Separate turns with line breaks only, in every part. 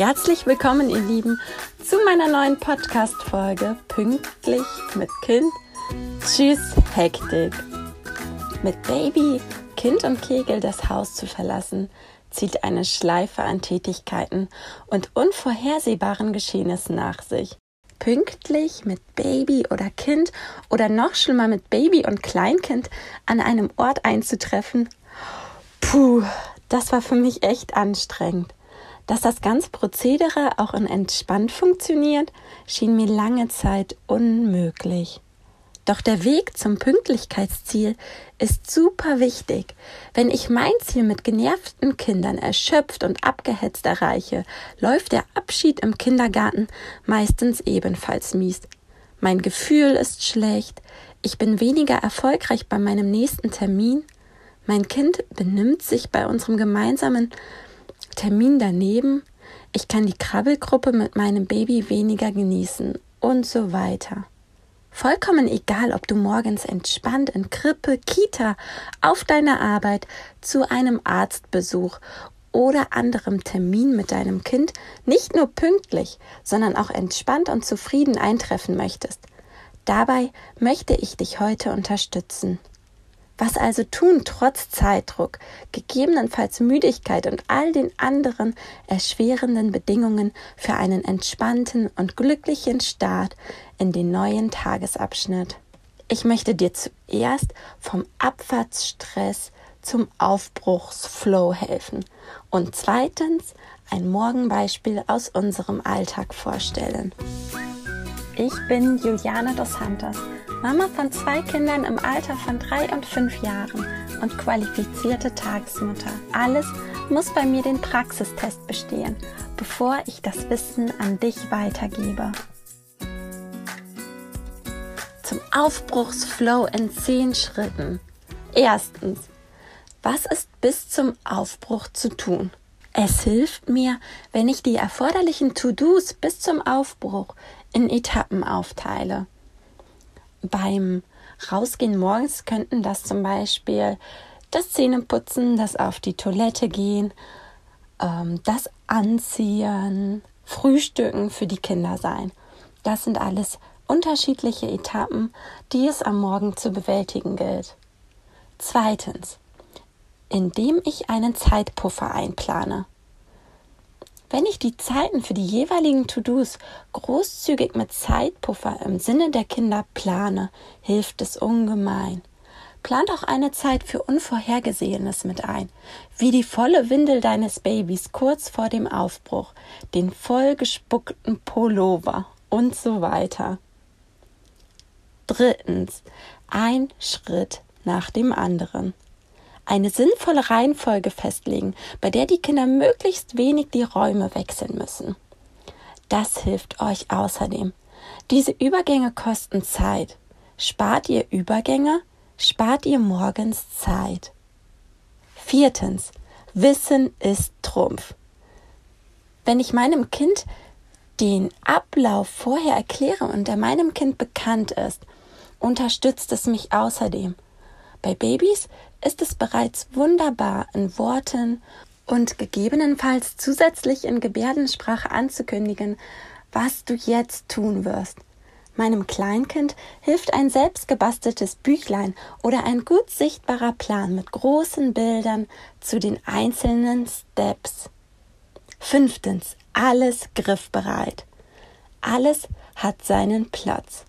Herzlich willkommen, ihr Lieben, zu meiner neuen Podcast-Folge Pünktlich mit Kind. Tschüss, Hektik. Mit Baby, Kind und Kegel das Haus zu verlassen, zieht eine Schleife an Tätigkeiten und unvorhersehbaren Geschehnissen nach sich. Pünktlich mit Baby oder Kind oder noch schlimmer mit Baby und Kleinkind an einem Ort einzutreffen, puh, das war für mich echt anstrengend. Dass das ganze Prozedere auch in entspannt funktioniert, schien mir lange Zeit unmöglich. Doch der Weg zum Pünktlichkeitsziel ist super wichtig. Wenn ich mein Ziel mit genervten Kindern erschöpft und abgehetzt erreiche, läuft der Abschied im Kindergarten meistens ebenfalls mies. Mein Gefühl ist schlecht, ich bin weniger erfolgreich bei meinem nächsten Termin, mein Kind benimmt sich bei unserem gemeinsamen Termin daneben, ich kann die Krabbelgruppe mit meinem Baby weniger genießen und so weiter. Vollkommen egal, ob du morgens entspannt in Krippe, Kita, auf deiner Arbeit, zu einem Arztbesuch oder anderem Termin mit deinem Kind nicht nur pünktlich, sondern auch entspannt und zufrieden eintreffen möchtest. Dabei möchte ich dich heute unterstützen. Was also tun trotz Zeitdruck, gegebenenfalls Müdigkeit und all den anderen erschwerenden Bedingungen für einen entspannten und glücklichen Start in den neuen Tagesabschnitt? Ich möchte dir zuerst vom Abfahrtsstress zum Aufbruchsflow helfen und zweitens ein Morgenbeispiel aus unserem Alltag vorstellen. Ich bin Juliane dos Santos Mama von zwei Kindern im Alter von drei und fünf Jahren und qualifizierte Tagesmutter. Alles muss bei mir den Praxistest bestehen, bevor ich das Wissen an dich weitergebe. Zum Aufbruchsflow in zehn Schritten. Erstens, was ist bis zum Aufbruch zu tun? Es hilft mir, wenn ich die erforderlichen To-Dos bis zum Aufbruch in Etappen aufteile beim Rausgehen morgens könnten das zum Beispiel das Zähneputzen, das auf die Toilette gehen, ähm, das Anziehen, Frühstücken für die Kinder sein. Das sind alles unterschiedliche Etappen, die es am Morgen zu bewältigen gilt. Zweitens, indem ich einen Zeitpuffer einplane. Wenn ich die Zeiten für die jeweiligen To-Dos großzügig mit Zeitpuffer im Sinne der Kinder plane, hilft es ungemein. Plant auch eine Zeit für Unvorhergesehenes mit ein, wie die volle Windel deines Babys kurz vor dem Aufbruch, den vollgespuckten Pullover und so weiter. Drittens, ein Schritt nach dem anderen eine sinnvolle Reihenfolge festlegen, bei der die Kinder möglichst wenig die Räume wechseln müssen. Das hilft euch außerdem. Diese Übergänge kosten Zeit. Spart ihr Übergänge, spart ihr morgens Zeit. Viertens. Wissen ist Trumpf. Wenn ich meinem Kind den Ablauf vorher erkläre und der meinem Kind bekannt ist, unterstützt es mich außerdem. Bei Babys ist es bereits wunderbar in Worten und gegebenenfalls zusätzlich in Gebärdensprache anzukündigen, was du jetzt tun wirst. Meinem Kleinkind hilft ein selbstgebasteltes Büchlein oder ein gut sichtbarer Plan mit großen Bildern zu den einzelnen Steps. Fünftens, alles griffbereit. Alles hat seinen Platz.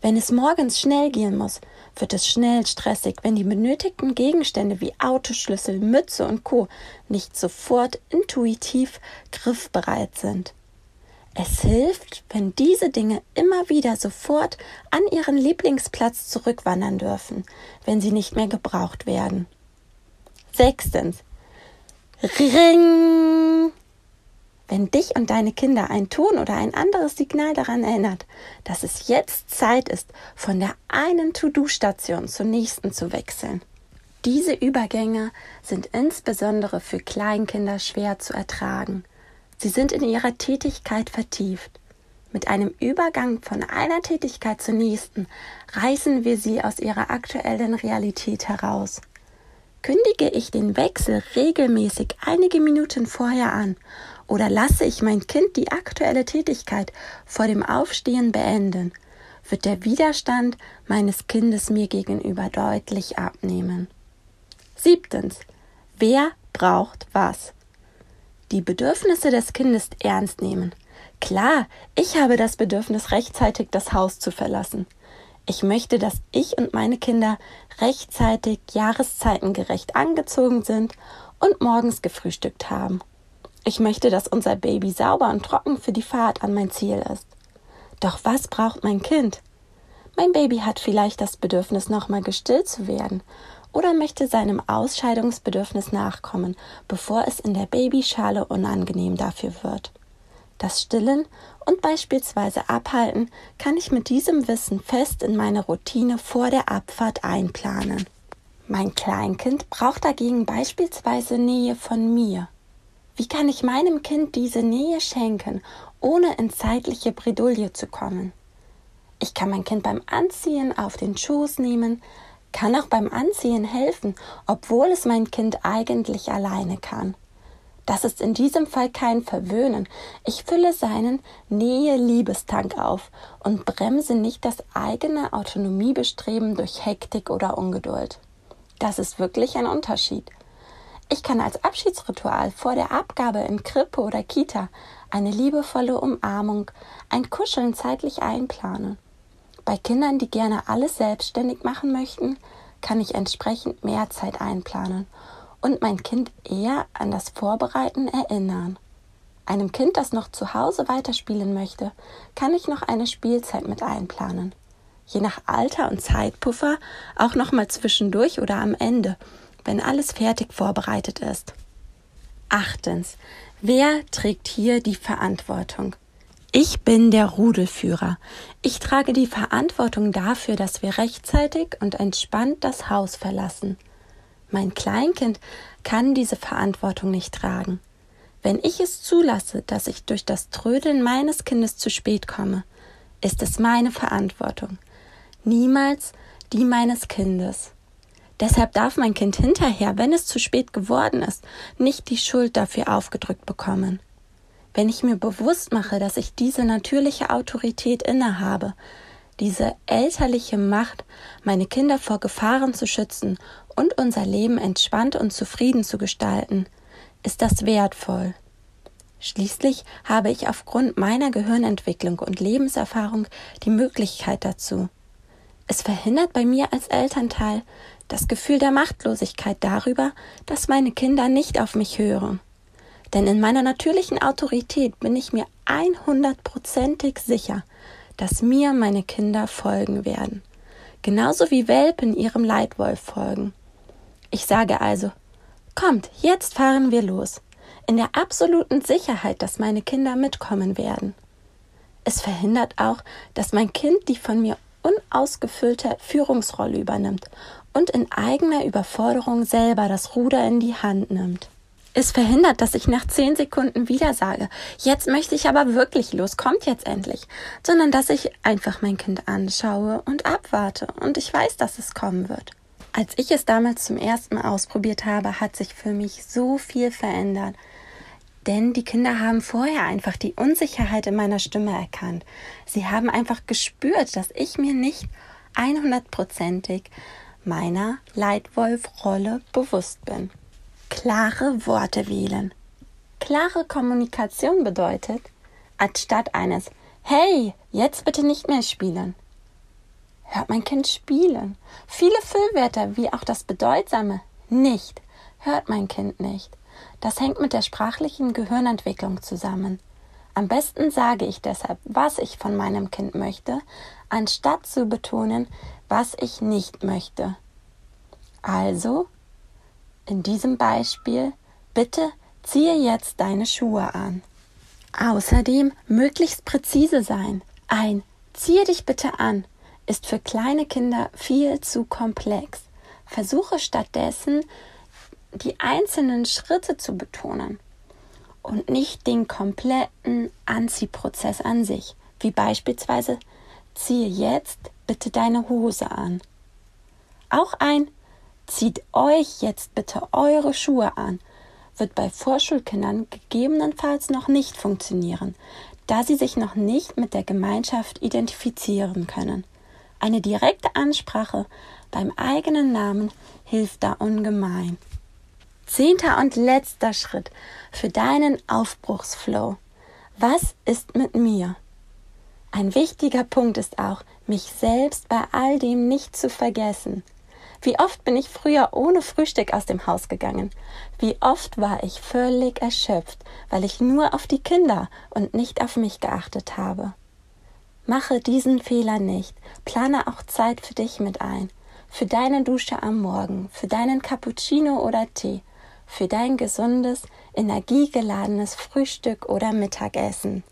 Wenn es morgens schnell gehen muss, wird es schnell stressig, wenn die benötigten Gegenstände wie Autoschlüssel, Mütze und Co. nicht sofort intuitiv griffbereit sind. Es hilft, wenn diese Dinge immer wieder sofort an ihren Lieblingsplatz zurückwandern dürfen, wenn sie nicht mehr gebraucht werden. Sechstens. Ring! Wenn dich und deine Kinder ein Ton oder ein anderes Signal daran erinnert, dass es jetzt Zeit ist, von der einen To-Do-Station zur nächsten zu wechseln. Diese Übergänge sind insbesondere für Kleinkinder schwer zu ertragen. Sie sind in ihrer Tätigkeit vertieft. Mit einem Übergang von einer Tätigkeit zur nächsten reißen wir sie aus ihrer aktuellen Realität heraus. Kündige ich den Wechsel regelmäßig einige Minuten vorher an oder lasse ich mein Kind die aktuelle Tätigkeit vor dem Aufstehen beenden, wird der Widerstand meines Kindes mir gegenüber deutlich abnehmen. Siebtens. Wer braucht was? Die Bedürfnisse des Kindes ernst nehmen. Klar, ich habe das Bedürfnis, rechtzeitig das Haus zu verlassen. Ich möchte, dass ich und meine Kinder rechtzeitig jahreszeitengerecht angezogen sind und morgens gefrühstückt haben. Ich möchte, dass unser Baby sauber und trocken für die Fahrt an mein Ziel ist. Doch was braucht mein Kind? Mein Baby hat vielleicht das Bedürfnis, nochmal gestillt zu werden oder möchte seinem Ausscheidungsbedürfnis nachkommen, bevor es in der Babyschale unangenehm dafür wird. Das Stillen und beispielsweise Abhalten kann ich mit diesem Wissen fest in meine Routine vor der Abfahrt einplanen. Mein Kleinkind braucht dagegen beispielsweise Nähe von mir. Wie kann ich meinem Kind diese Nähe schenken, ohne in zeitliche Bredouille zu kommen? Ich kann mein Kind beim Anziehen auf den Schoß nehmen, kann auch beim Anziehen helfen, obwohl es mein Kind eigentlich alleine kann. Das ist in diesem Fall kein Verwöhnen. Ich fülle seinen Nähe-Liebestank auf und bremse nicht das eigene Autonomiebestreben durch Hektik oder Ungeduld. Das ist wirklich ein Unterschied. Ich kann als Abschiedsritual vor der Abgabe in Krippe oder Kita eine liebevolle Umarmung, ein Kuscheln zeitlich einplanen. Bei Kindern, die gerne alles selbstständig machen möchten, kann ich entsprechend mehr Zeit einplanen und mein Kind eher an das Vorbereiten erinnern. Einem Kind, das noch zu Hause weiterspielen möchte, kann ich noch eine Spielzeit mit einplanen. Je nach Alter und Zeitpuffer auch noch mal zwischendurch oder am Ende, wenn alles fertig vorbereitet ist. Achtens. Wer trägt hier die Verantwortung? Ich bin der Rudelführer. Ich trage die Verantwortung dafür, dass wir rechtzeitig und entspannt das Haus verlassen. Mein Kleinkind kann diese Verantwortung nicht tragen. Wenn ich es zulasse, dass ich durch das Trödeln meines Kindes zu spät komme, ist es meine Verantwortung, niemals die meines Kindes. Deshalb darf mein Kind hinterher, wenn es zu spät geworden ist, nicht die Schuld dafür aufgedrückt bekommen. Wenn ich mir bewusst mache, dass ich diese natürliche Autorität innehabe, diese elterliche Macht, meine Kinder vor Gefahren zu schützen und unser Leben entspannt und zufrieden zu gestalten, ist das wertvoll. Schließlich habe ich aufgrund meiner Gehirnentwicklung und Lebenserfahrung die Möglichkeit dazu. Es verhindert bei mir als Elternteil das Gefühl der Machtlosigkeit darüber, dass meine Kinder nicht auf mich hören. Denn in meiner natürlichen Autorität bin ich mir einhundertprozentig sicher, dass mir meine Kinder folgen werden, genauso wie Welpen ihrem Leitwolf folgen. Ich sage also, kommt, jetzt fahren wir los, in der absoluten Sicherheit, dass meine Kinder mitkommen werden. Es verhindert auch, dass mein Kind die von mir unausgefüllte Führungsrolle übernimmt und in eigener Überforderung selber das Ruder in die Hand nimmt. Es verhindert, dass ich nach zehn Sekunden wieder sage, jetzt möchte ich aber wirklich los, kommt jetzt endlich, sondern dass ich einfach mein Kind anschaue und abwarte und ich weiß, dass es kommen wird. Als ich es damals zum ersten Mal ausprobiert habe, hat sich für mich so viel verändert. Denn die Kinder haben vorher einfach die Unsicherheit in meiner Stimme erkannt. Sie haben einfach gespürt, dass ich mir nicht 100%ig meiner Leitwolf-Rolle bewusst bin. Klare Worte wählen. Klare Kommunikation bedeutet, anstatt eines Hey, jetzt bitte nicht mehr spielen, hört mein Kind spielen. Viele Füllwörter wie auch das bedeutsame nicht hört mein Kind nicht. Das hängt mit der sprachlichen Gehirnentwicklung zusammen. Am besten sage ich deshalb, was ich von meinem Kind möchte, anstatt zu betonen, was ich nicht möchte. Also, in diesem Beispiel, bitte ziehe jetzt deine Schuhe an. Außerdem möglichst präzise sein. Ein Ziehe dich bitte an ist für kleine Kinder viel zu komplex. Versuche stattdessen, die einzelnen Schritte zu betonen und nicht den kompletten Anziehprozess an sich, wie beispielsweise ziehe jetzt bitte deine Hose an. Auch ein Zieht euch jetzt bitte eure Schuhe an. Wird bei Vorschulkindern gegebenenfalls noch nicht funktionieren, da sie sich noch nicht mit der Gemeinschaft identifizieren können. Eine direkte Ansprache beim eigenen Namen hilft da ungemein. Zehnter und letzter Schritt für deinen Aufbruchsflow. Was ist mit mir? Ein wichtiger Punkt ist auch, mich selbst bei all dem nicht zu vergessen. Wie oft bin ich früher ohne Frühstück aus dem Haus gegangen? Wie oft war ich völlig erschöpft, weil ich nur auf die Kinder und nicht auf mich geachtet habe? Mache diesen Fehler nicht. Plane auch Zeit für dich mit ein. Für deine Dusche am Morgen, für deinen Cappuccino oder Tee, für dein gesundes, energiegeladenes Frühstück oder Mittagessen.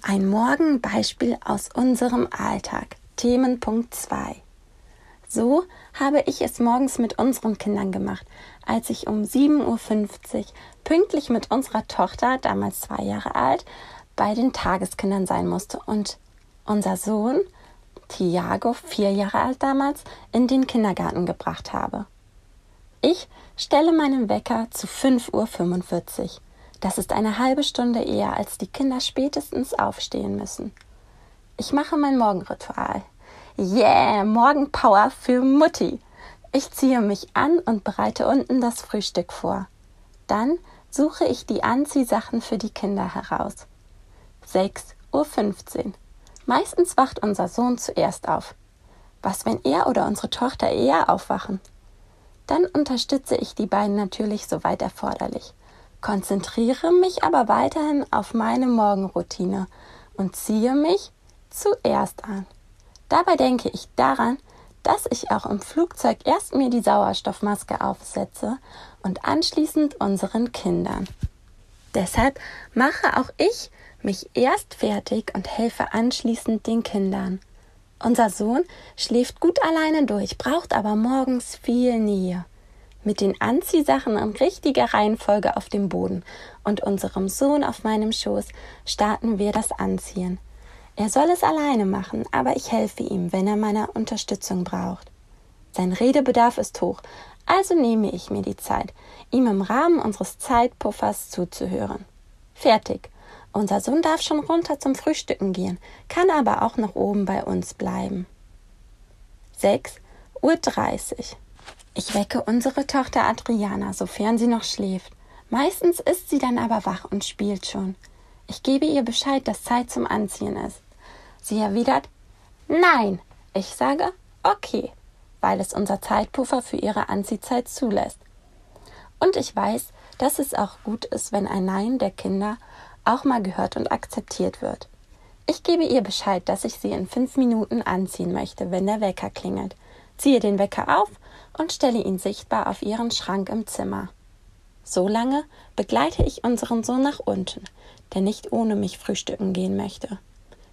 Ein Morgenbeispiel aus unserem Alltag. Themenpunkt 2. So habe ich es morgens mit unseren Kindern gemacht, als ich um 7.50 Uhr pünktlich mit unserer Tochter, damals zwei Jahre alt, bei den Tageskindern sein musste und unser Sohn, Tiago, vier Jahre alt damals, in den Kindergarten gebracht habe. Ich stelle meinen Wecker zu 5.45 Uhr. Das ist eine halbe Stunde eher, als die Kinder spätestens aufstehen müssen. Ich mache mein Morgenritual. Yeah, Morgenpower für Mutti. Ich ziehe mich an und bereite unten das Frühstück vor. Dann suche ich die Anziehsachen für die Kinder heraus. 6.15 Uhr. Meistens wacht unser Sohn zuerst auf. Was, wenn er oder unsere Tochter eher aufwachen? Dann unterstütze ich die beiden natürlich soweit erforderlich, konzentriere mich aber weiterhin auf meine Morgenroutine und ziehe mich zuerst an. Dabei denke ich daran, dass ich auch im Flugzeug erst mir die Sauerstoffmaske aufsetze und anschließend unseren Kindern. Deshalb mache auch ich mich erst fertig und helfe anschließend den Kindern. Unser Sohn schläft gut alleine durch, braucht aber morgens viel Nähe. Mit den Anziehsachen in richtiger Reihenfolge auf dem Boden und unserem Sohn auf meinem Schoß starten wir das Anziehen. Er soll es alleine machen, aber ich helfe ihm, wenn er meine Unterstützung braucht. Sein Redebedarf ist hoch, also nehme ich mir die Zeit, ihm im Rahmen unseres Zeitpuffers zuzuhören. Fertig. Unser Sohn darf schon runter zum Frühstücken gehen, kann aber auch noch oben bei uns bleiben. 6.30 Uhr. Ich wecke unsere Tochter Adriana, sofern sie noch schläft. Meistens ist sie dann aber wach und spielt schon. Ich gebe ihr Bescheid, dass Zeit zum Anziehen ist. Sie erwidert Nein. Ich sage Okay, weil es unser Zeitpuffer für ihre Anziehzeit zulässt. Und ich weiß, dass es auch gut ist, wenn ein Nein der Kinder auch mal gehört und akzeptiert wird. Ich gebe ihr Bescheid, dass ich sie in fünf Minuten anziehen möchte, wenn der Wecker klingelt, ziehe den Wecker auf und stelle ihn sichtbar auf ihren Schrank im Zimmer. So lange begleite ich unseren Sohn nach unten, der nicht ohne mich frühstücken gehen möchte.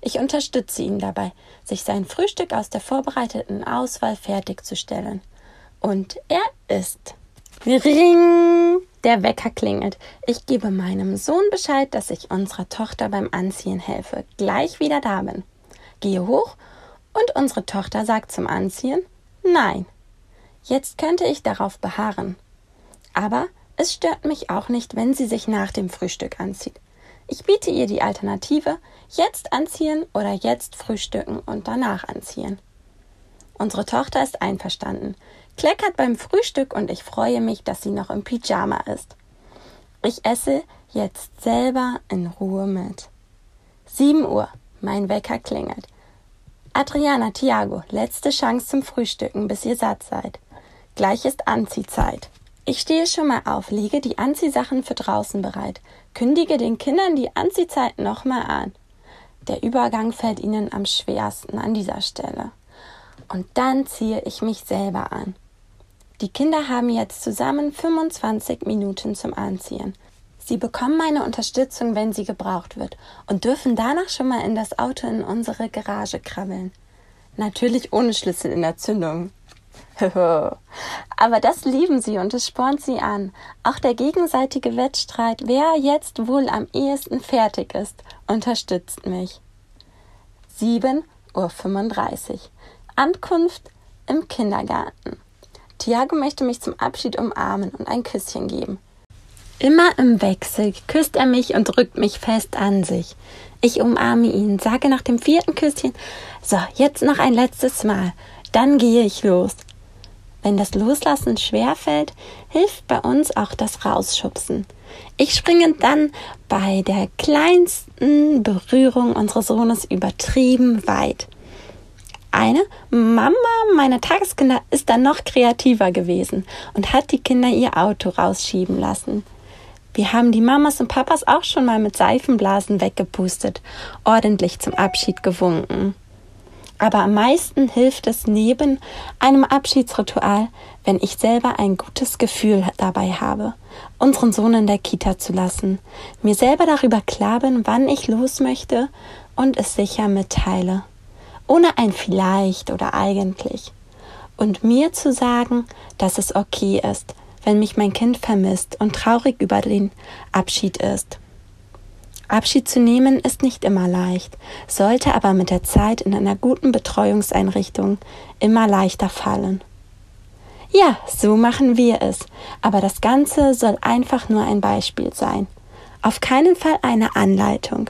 Ich unterstütze ihn dabei, sich sein Frühstück aus der vorbereiteten Auswahl fertigzustellen. Und er isst. Ring! Der Wecker klingelt. Ich gebe meinem Sohn Bescheid, dass ich unserer Tochter beim Anziehen helfe. Gleich wieder da bin. Gehe hoch und unsere Tochter sagt zum Anziehen Nein. Jetzt könnte ich darauf beharren. Aber es stört mich auch nicht, wenn sie sich nach dem Frühstück anzieht. Ich biete ihr die Alternative, jetzt anziehen oder jetzt frühstücken und danach anziehen. Unsere Tochter ist einverstanden, kleckert beim Frühstück und ich freue mich, dass sie noch im Pyjama ist. Ich esse jetzt selber in Ruhe mit. 7 Uhr, mein Wecker klingelt. Adriana, Tiago, letzte Chance zum Frühstücken, bis ihr satt seid. Gleich ist Anziehzeit. Ich stehe schon mal auf, lege die Anziehsachen für draußen bereit, kündige den Kindern die Anziehzeit nochmal an. Der Übergang fällt ihnen am schwersten an dieser Stelle. Und dann ziehe ich mich selber an. Die Kinder haben jetzt zusammen 25 Minuten zum Anziehen. Sie bekommen meine Unterstützung, wenn sie gebraucht wird, und dürfen danach schon mal in das Auto in unsere Garage krabbeln. Natürlich ohne Schlüssel in der Zündung. Aber das lieben sie und es spornt sie an. Auch der gegenseitige Wettstreit, wer jetzt wohl am ehesten fertig ist, unterstützt mich. 7.35 Uhr. Ankunft im Kindergarten. Tiago möchte mich zum Abschied umarmen und ein Küsschen geben. Immer im Wechsel küsst er mich und drückt mich fest an sich. Ich umarme ihn, sage nach dem vierten Küsschen, so, jetzt noch ein letztes Mal, dann gehe ich los. Wenn das Loslassen schwer fällt, hilft bei uns auch das Rausschubsen. Ich springe dann bei der kleinsten Berührung unseres Sohnes übertrieben weit. Eine Mama meiner Tageskinder ist dann noch kreativer gewesen und hat die Kinder ihr Auto rausschieben lassen. Wir haben die Mamas und Papas auch schon mal mit Seifenblasen weggepustet, ordentlich zum Abschied gewunken. Aber am meisten hilft es neben einem Abschiedsritual, wenn ich selber ein gutes Gefühl dabei habe, unseren Sohn in der Kita zu lassen, mir selber darüber klar bin, wann ich los möchte und es sicher mitteile. Ohne ein vielleicht oder eigentlich. Und mir zu sagen, dass es okay ist, wenn mich mein Kind vermisst und traurig über den Abschied ist. Abschied zu nehmen ist nicht immer leicht, sollte aber mit der Zeit in einer guten Betreuungseinrichtung immer leichter fallen. Ja, so machen wir es, aber das Ganze soll einfach nur ein Beispiel sein. Auf keinen Fall eine Anleitung.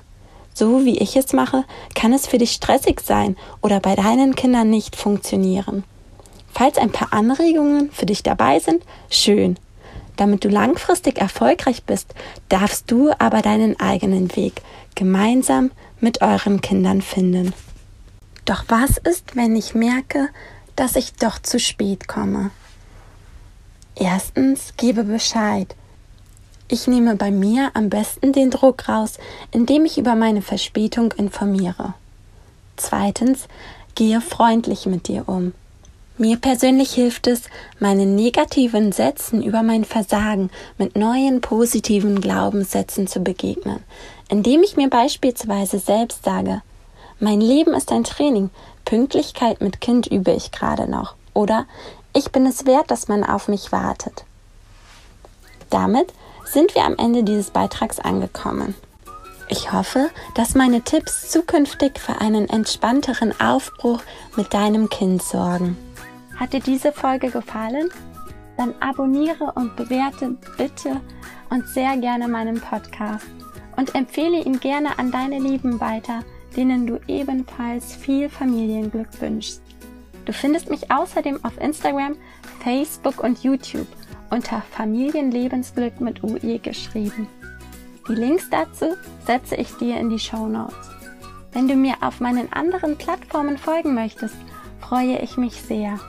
So wie ich es mache, kann es für dich stressig sein oder bei deinen Kindern nicht funktionieren. Falls ein paar Anregungen für dich dabei sind, schön. Damit du langfristig erfolgreich bist, darfst du aber deinen eigenen Weg gemeinsam mit euren Kindern finden. Doch was ist, wenn ich merke, dass ich doch zu spät komme? Erstens, gebe Bescheid. Ich nehme bei mir am besten den Druck raus, indem ich über meine Verspätung informiere. Zweitens, gehe freundlich mit dir um. Mir persönlich hilft es, meinen negativen Sätzen über mein Versagen mit neuen positiven Glaubenssätzen zu begegnen, indem ich mir beispielsweise selbst sage, mein Leben ist ein Training, Pünktlichkeit mit Kind übe ich gerade noch oder ich bin es wert, dass man auf mich wartet. Damit sind wir am Ende dieses Beitrags angekommen. Ich hoffe, dass meine Tipps zukünftig für einen entspannteren Aufbruch mit deinem Kind sorgen. Hat dir diese Folge gefallen? Dann abonniere und bewerte bitte und sehr gerne meinen Podcast und empfehle ihn gerne an deine Lieben weiter, denen du ebenfalls viel Familienglück wünschst. Du findest mich außerdem auf Instagram, Facebook und YouTube unter Familienlebensglück mit UE geschrieben. Die Links dazu setze ich dir in die Show Notes. Wenn du mir auf meinen anderen Plattformen folgen möchtest, freue ich mich sehr.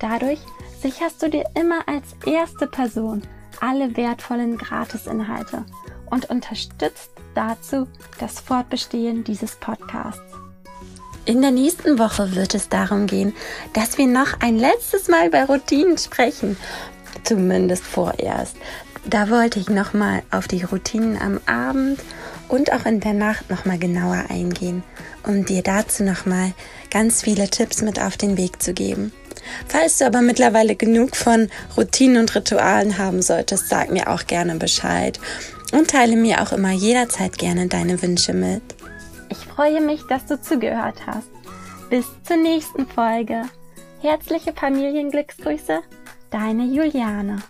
Dadurch sicherst du dir immer als erste Person alle wertvollen Gratisinhalte und unterstützt dazu das Fortbestehen dieses Podcasts. In der nächsten Woche wird es darum gehen, dass wir noch ein letztes Mal über Routinen sprechen. Zumindest vorerst. Da wollte ich nochmal auf die Routinen am Abend und auch in der Nacht nochmal genauer eingehen, um dir dazu nochmal ganz viele Tipps mit auf den Weg zu geben. Falls du aber mittlerweile genug von Routinen und Ritualen haben solltest, sag mir auch gerne Bescheid und teile mir auch immer jederzeit gerne deine Wünsche mit. Ich freue mich, dass du zugehört hast. Bis zur nächsten Folge. Herzliche Familienglücksgrüße, deine Juliane.